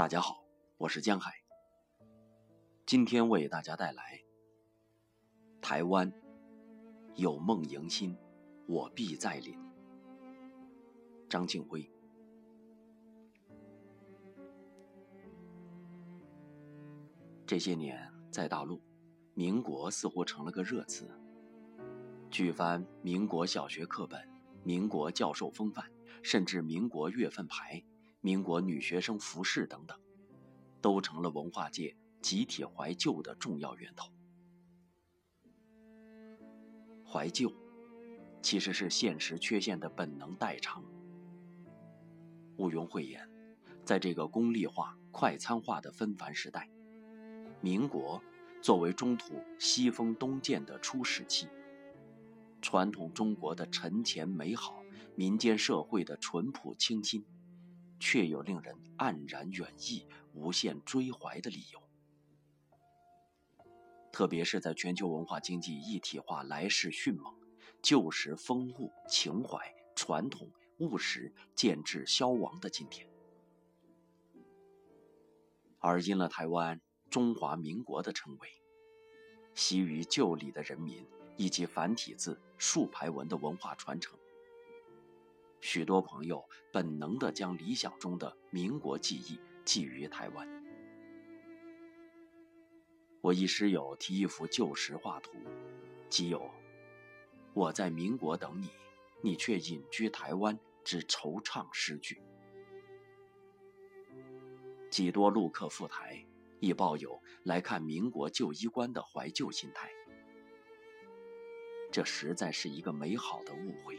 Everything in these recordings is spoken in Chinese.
大家好，我是江海。今天为大家带来《台湾有梦迎新，我必再临》。张庆辉。这些年在大陆，民国似乎成了个热词。举翻民国小学课本、民国教授风范，甚至民国月份牌。民国女学生服饰等等，都成了文化界集体怀旧的重要源头。怀旧，其实是现实缺陷的本能代偿。毋庸讳言，在这个功利化、快餐化的纷繁时代，民国作为中土西风东渐的初始期，传统中国的沉潜美好，民间社会的淳朴清新。却有令人黯然远逸、无限追怀的理由。特别是在全球文化经济一体化来势迅猛，旧时风物、情怀、传统、务实渐至消亡的今天，而因了台湾中华民国的称谓，习于旧礼的人民以及繁体字、竖排文的文化传承。许多朋友本能地将理想中的民国记忆寄于台湾。我一师友提一幅旧时画图，即有“我在民国等你，你却隐居台湾”之惆怅诗句。几多陆客赴台，亦抱有来看民国旧衣冠的怀旧心态。这实在是一个美好的误会。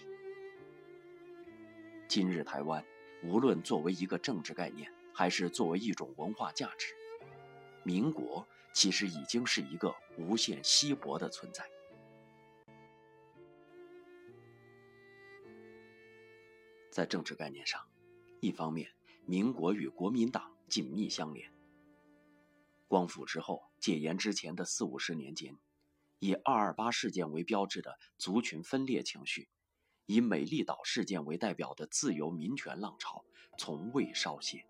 今日台湾，无论作为一个政治概念，还是作为一种文化价值，民国其实已经是一个无限稀薄的存在。在政治概念上，一方面，民国与国民党紧密相连。光复之后、解严之前的四五十年间，以二二八事件为标志的族群分裂情绪。以美丽岛事件为代表的自由民权浪潮从未稍歇。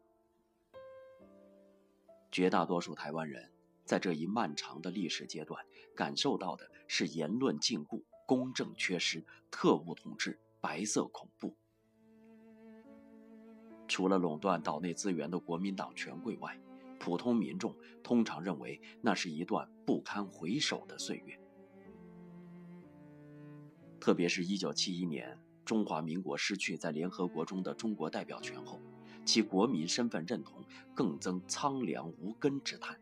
绝大多数台湾人在这一漫长的历史阶段感受到的是言论禁锢、公正缺失、特务统治、白色恐怖。除了垄断岛内资源的国民党权贵外，普通民众通常认为那是一段不堪回首的岁月。特别是一九七一年，中华民国失去在联合国中的中国代表权后，其国民身份认同更增苍凉无根之叹。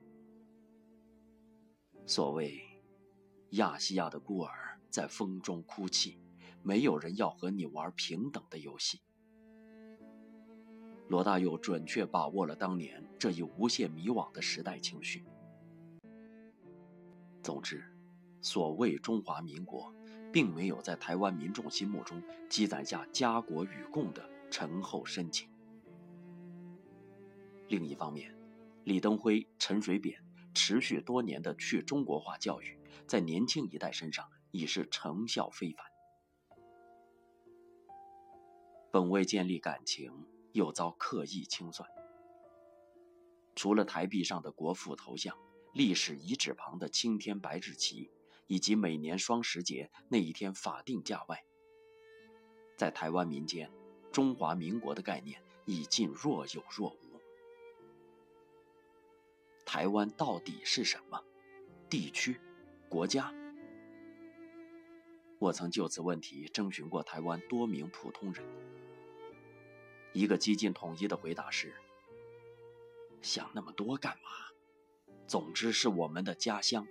所谓“亚细亚的孤儿在风中哭泣”，没有人要和你玩平等的游戏。罗大佑准确把握了当年这一无限迷惘的时代情绪。总之，所谓中华民国。并没有在台湾民众心目中积攒下家国与共的沉厚深情。另一方面，李登辉、陈水扁持续多年的去中国化教育，在年轻一代身上已是成效非凡。本为建立感情，又遭刻意清算。除了台币上的国父头像、历史遗址旁的青天白日旗。以及每年双十节那一天法定假外，在台湾民间，中华民国的概念已近若有若无。台湾到底是什么？地区？国家？我曾就此问题征询过台湾多名普通人，一个激进统一的回答是：想那么多干嘛？总之是我们的家乡。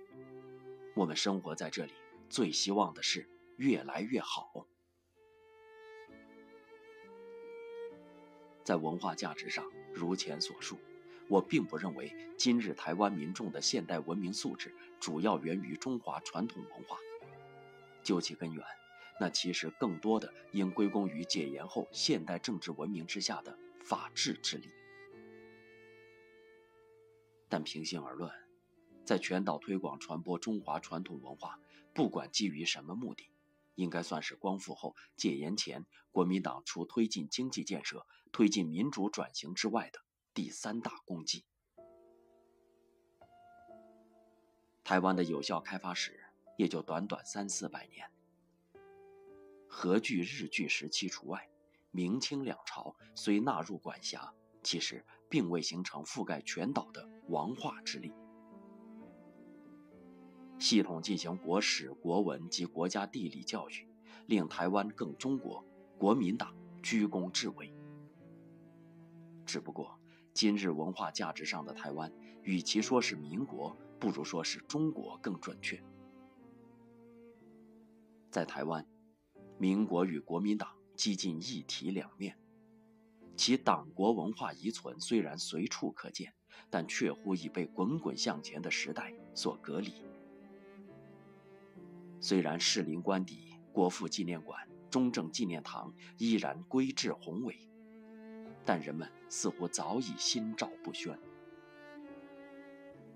我们生活在这里，最希望的是越来越好。在文化价值上，如前所述，我并不认为今日台湾民众的现代文明素质主要源于中华传统文化。究其根源，那其实更多的应归功于解严后现代政治文明之下的法治之力。但平心而论，在全岛推广传播中华传统文化，不管基于什么目的，应该算是光复后戒严前国民党除推进经济建设、推进民主转型之外的第三大功绩。台湾的有效开发史也就短短三四百年，荷据、日据时期除外，明清两朝虽纳入管辖，其实并未形成覆盖全岛的王化之力。系统进行国史、国文及国家地理教育，令台湾更中国，国民党居功至伟。只不过，今日文化价值上的台湾，与其说是民国，不如说是中国更准确。在台湾，民国与国民党几近一体两面，其党国文化遗存虽然随处可见，但却乎已被滚滚向前的时代所隔离。虽然士林官邸、国父纪念馆、中正纪念堂依然规制宏伟，但人们似乎早已心照不宣。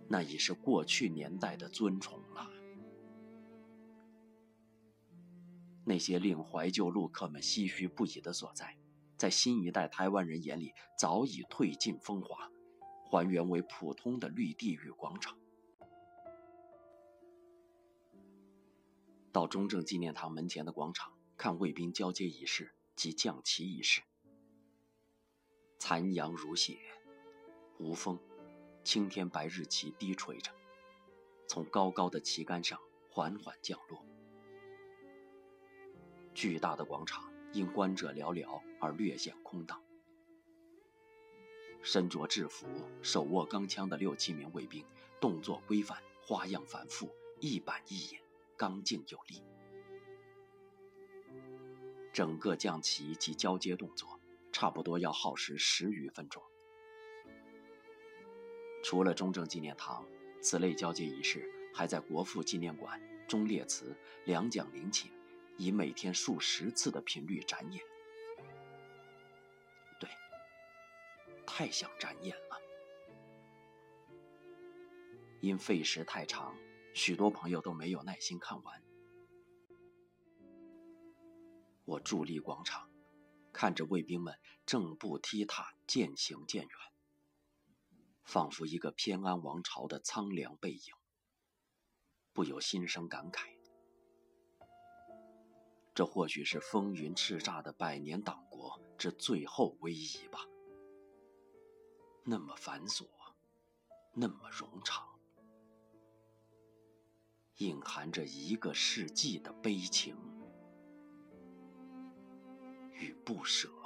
那已是过去年代的尊崇了。那些令怀旧路客们唏嘘不已的所在，在新一代台湾人眼里早已褪尽风华，还原为普通的绿地与广场。到中正纪念堂门前的广场看卫兵交接仪式及降旗仪式。残阳如血，无风，青天白日旗低垂着，从高高的旗杆上缓缓降落。巨大的广场因观者寥寥而略显空荡。身着制服、手握钢枪的六七名卫兵，动作规范，花样繁复，一板一眼。刚劲有力，整个降旗及交接动作差不多要耗时十余分钟。除了中正纪念堂，此类交接仪式还在国父纪念馆、忠烈祠两蒋陵寝，以每天数十次的频率展演。对，太想展演了，因费时太长。许多朋友都没有耐心看完。我伫立广场，看着卫兵们正步踢踏，渐行渐远，仿佛一个偏安王朝的苍凉背影，不由心生感慨：这或许是风云叱咤的百年党国之最后威仪吧。那么繁琐，那么冗长。隐含着一个世纪的悲情与不舍。